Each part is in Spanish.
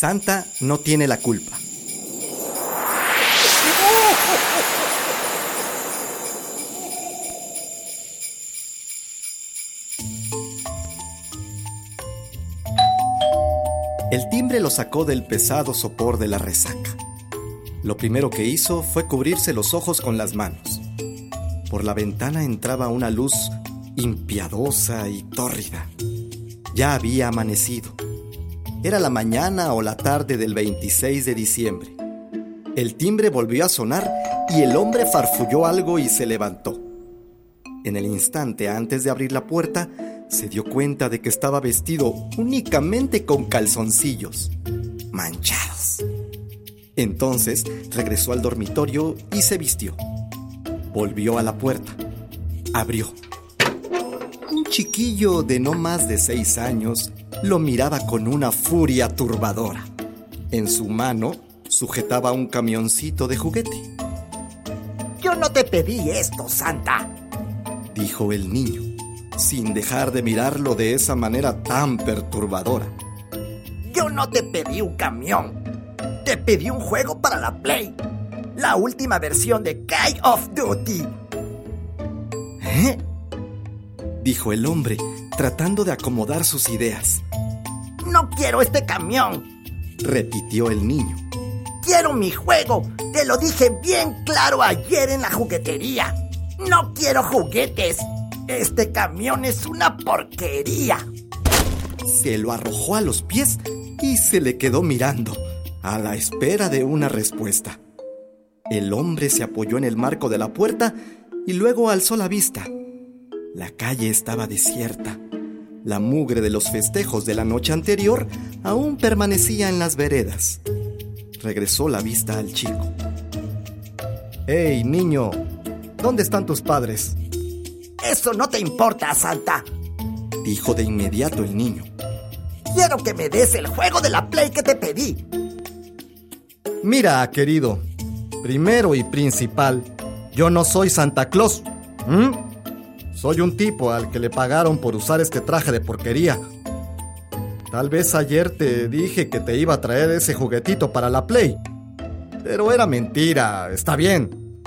Santa no tiene la culpa. El timbre lo sacó del pesado sopor de la resaca. Lo primero que hizo fue cubrirse los ojos con las manos. Por la ventana entraba una luz impiadosa y tórrida. Ya había amanecido. Era la mañana o la tarde del 26 de diciembre. El timbre volvió a sonar y el hombre farfulló algo y se levantó. En el instante antes de abrir la puerta, se dio cuenta de que estaba vestido únicamente con calzoncillos, manchados. Entonces regresó al dormitorio y se vistió. Volvió a la puerta. Abrió. Un chiquillo de no más de seis años lo miraba con una furia turbadora. En su mano sujetaba un camioncito de juguete. Yo no te pedí esto, Santa, dijo el niño, sin dejar de mirarlo de esa manera tan perturbadora. Yo no te pedí un camión, te pedí un juego para la Play, la última versión de Call of Duty. ¿Eh? dijo el hombre, tratando de acomodar sus ideas. No quiero este camión, repitió el niño. Quiero mi juego, te lo dije bien claro ayer en la juguetería. No quiero juguetes. Este camión es una porquería. Se lo arrojó a los pies y se le quedó mirando, a la espera de una respuesta. El hombre se apoyó en el marco de la puerta y luego alzó la vista. La calle estaba desierta. La mugre de los festejos de la noche anterior aún permanecía en las veredas. Regresó la vista al chico. ¡Hey, niño! ¿Dónde están tus padres? Eso no te importa, Santa, dijo de inmediato el niño. Quiero que me des el juego de la Play que te pedí. Mira, querido, primero y principal, yo no soy Santa Claus. Soy un tipo al que le pagaron por usar este traje de porquería. Tal vez ayer te dije que te iba a traer ese juguetito para la Play. Pero era mentira, está bien.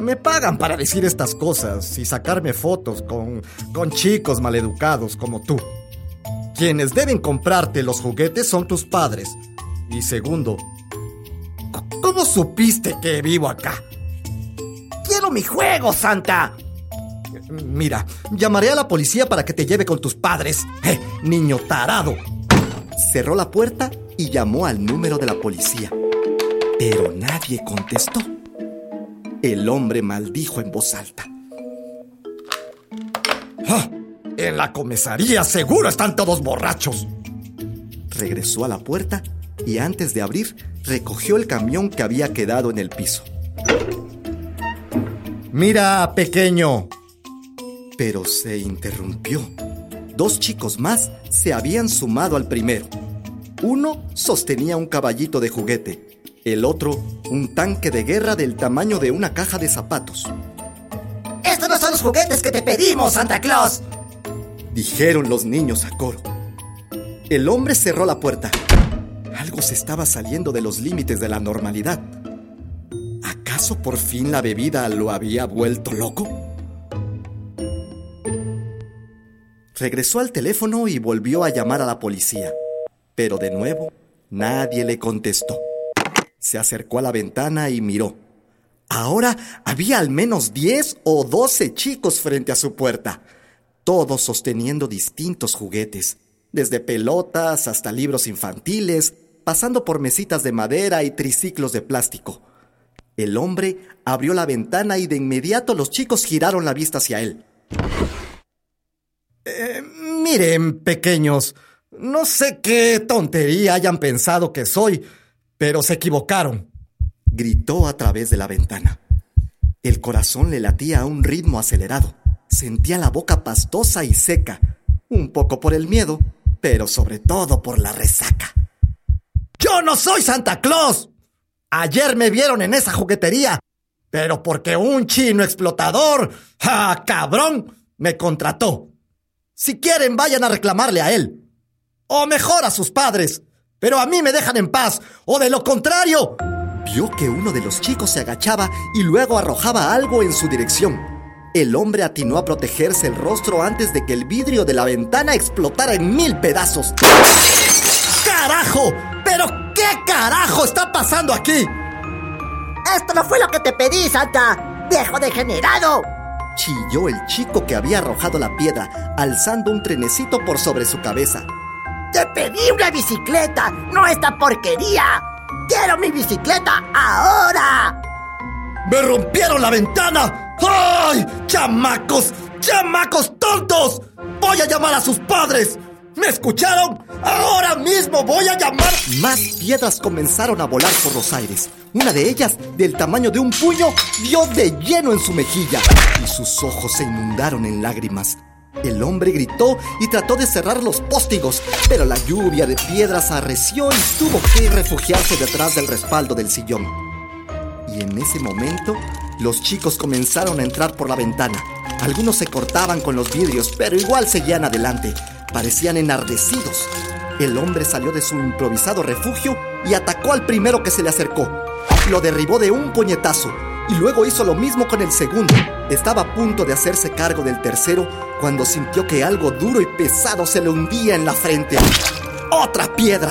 Me pagan para decir estas cosas y sacarme fotos con, con chicos maleducados como tú. Quienes deben comprarte los juguetes son tus padres. Y segundo, ¿cómo supiste que vivo acá? Quiero mi juego, Santa. Mira, llamaré a la policía para que te lleve con tus padres. ¡Eh, niño tarado! Cerró la puerta y llamó al número de la policía. Pero nadie contestó. El hombre maldijo en voz alta. ¡Ah! En la comisaría seguro están todos borrachos. Regresó a la puerta y antes de abrir recogió el camión que había quedado en el piso. Mira, pequeño, pero se interrumpió. Dos chicos más se habían sumado al primero. Uno sostenía un caballito de juguete, el otro un tanque de guerra del tamaño de una caja de zapatos. ¡Estos no son los juguetes que te pedimos, Santa Claus! Dijeron los niños a coro. El hombre cerró la puerta. Algo se estaba saliendo de los límites de la normalidad. ¿Acaso por fin la bebida lo había vuelto loco? Regresó al teléfono y volvió a llamar a la policía. Pero de nuevo, nadie le contestó. Se acercó a la ventana y miró. Ahora había al menos 10 o 12 chicos frente a su puerta, todos sosteniendo distintos juguetes, desde pelotas hasta libros infantiles, pasando por mesitas de madera y triciclos de plástico. El hombre abrió la ventana y de inmediato los chicos giraron la vista hacia él. Eh, miren, pequeños, No sé qué tontería hayan pensado que soy, pero se equivocaron. Gritó a través de la ventana. El corazón le latía a un ritmo acelerado. Sentía la boca pastosa y seca, un poco por el miedo, pero sobre todo por la resaca. ¡Yo no soy Santa Claus! Ayer me vieron en esa juguetería, pero porque un chino explotador, ¡ja, cabrón!, me contrató. Si quieren, vayan a reclamarle a él. O mejor a sus padres. Pero a mí me dejan en paz. O de lo contrario. Vio que uno de los chicos se agachaba y luego arrojaba algo en su dirección. El hombre atinó a protegerse el rostro antes de que el vidrio de la ventana explotara en mil pedazos. ¡Carajo! ¿Pero qué carajo está pasando aquí? Esto no fue lo que te pedí, Santa. ¡Viejo degenerado! Chilló el chico que había arrojado la piedra, alzando un trenecito por sobre su cabeza. Te pedí una bicicleta, no esta porquería. Quiero mi bicicleta ahora. ¡Me rompieron la ventana! ¡Ay! ¡Chamacos! ¡Chamacos tontos! ¡Voy a llamar a sus padres! ¿Me escucharon? ¡Ahora mismo voy a llamar! Más piedras comenzaron a volar por los aires. Una de ellas, del tamaño de un puño, dio de lleno en su mejilla y sus ojos se inundaron en lágrimas. El hombre gritó y trató de cerrar los póstigos, pero la lluvia de piedras arreció y tuvo que refugiarse detrás del respaldo del sillón. Y en ese momento, los chicos comenzaron a entrar por la ventana. Algunos se cortaban con los vidrios, pero igual seguían adelante. Parecían enardecidos. El hombre salió de su improvisado refugio y atacó al primero que se le acercó. Lo derribó de un puñetazo y luego hizo lo mismo con el segundo. Estaba a punto de hacerse cargo del tercero cuando sintió que algo duro y pesado se le hundía en la frente. ¡Otra piedra!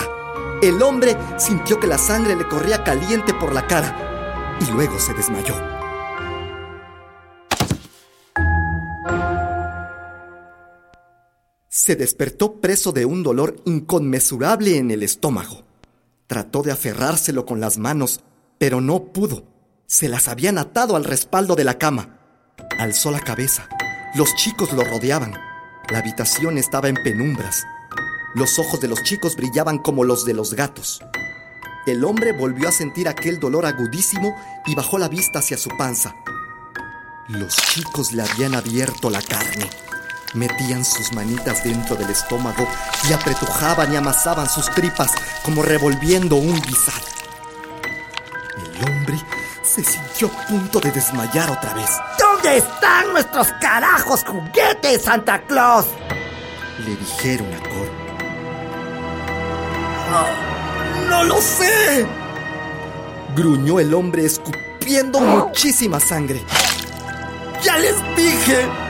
El hombre sintió que la sangre le corría caliente por la cara y luego se desmayó. Se despertó preso de un dolor inconmensurable en el estómago. Trató de aferrárselo con las manos, pero no pudo. Se las habían atado al respaldo de la cama. Alzó la cabeza. Los chicos lo rodeaban. La habitación estaba en penumbras. Los ojos de los chicos brillaban como los de los gatos. El hombre volvió a sentir aquel dolor agudísimo y bajó la vista hacia su panza. Los chicos le habían abierto la carne. Metían sus manitas dentro del estómago y apretujaban y amasaban sus tripas como revolviendo un guisado. El hombre se sintió a punto de desmayar otra vez. ¿Dónde están nuestros carajos juguetes, Santa Claus? Le dijeron a coro. ¡No, no lo sé! Gruñó el hombre escupiendo muchísima sangre. ¡Ya les dije!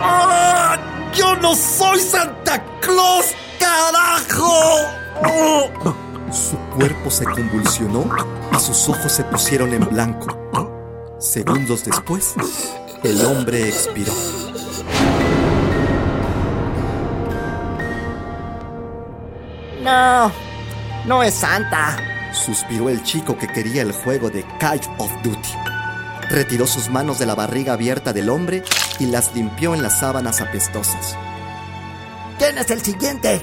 ¡Ah! ¡Yo no soy Santa Claus, carajo! Su cuerpo se convulsionó y sus ojos se pusieron en blanco. Segundos después, el hombre expiró. No, no es Santa. Suspiró el chico que quería el juego de Call of Duty. Retiró sus manos de la barriga abierta del hombre y las limpió en las sábanas apestosas. ¿Quién es el siguiente?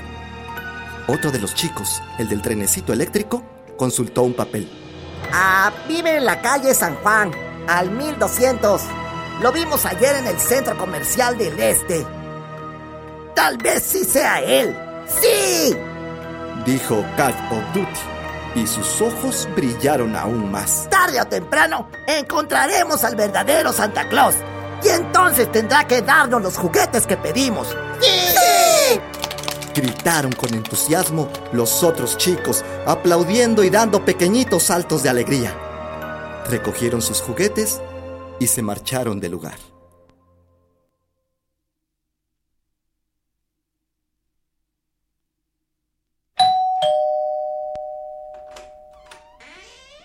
Otro de los chicos, el del trenecito eléctrico, consultó un papel. Ah, vive en la calle San Juan, al 1200. Lo vimos ayer en el centro comercial del Este. Tal vez sí sea él. ¡Sí! Dijo Call of Duty, y sus ojos brillaron aún más. Tarde o temprano encontraremos al verdadero Santa Claus. Y entonces tendrá que darnos los juguetes que pedimos. ¡Sí! Gritaron con entusiasmo los otros chicos, aplaudiendo y dando pequeñitos saltos de alegría. Recogieron sus juguetes y se marcharon del lugar.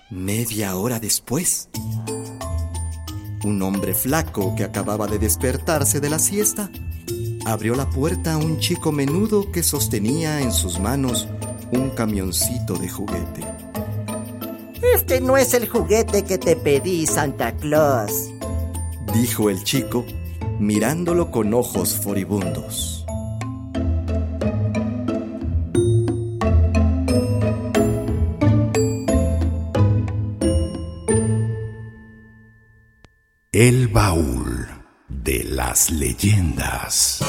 Media hora después, un hombre flaco que acababa de despertarse de la siesta abrió la puerta a un chico menudo que sostenía en sus manos un camioncito de juguete. Este no es el juguete que te pedí, Santa Claus. Dijo el chico, mirándolo con ojos furibundos. El baúl de las leyendas.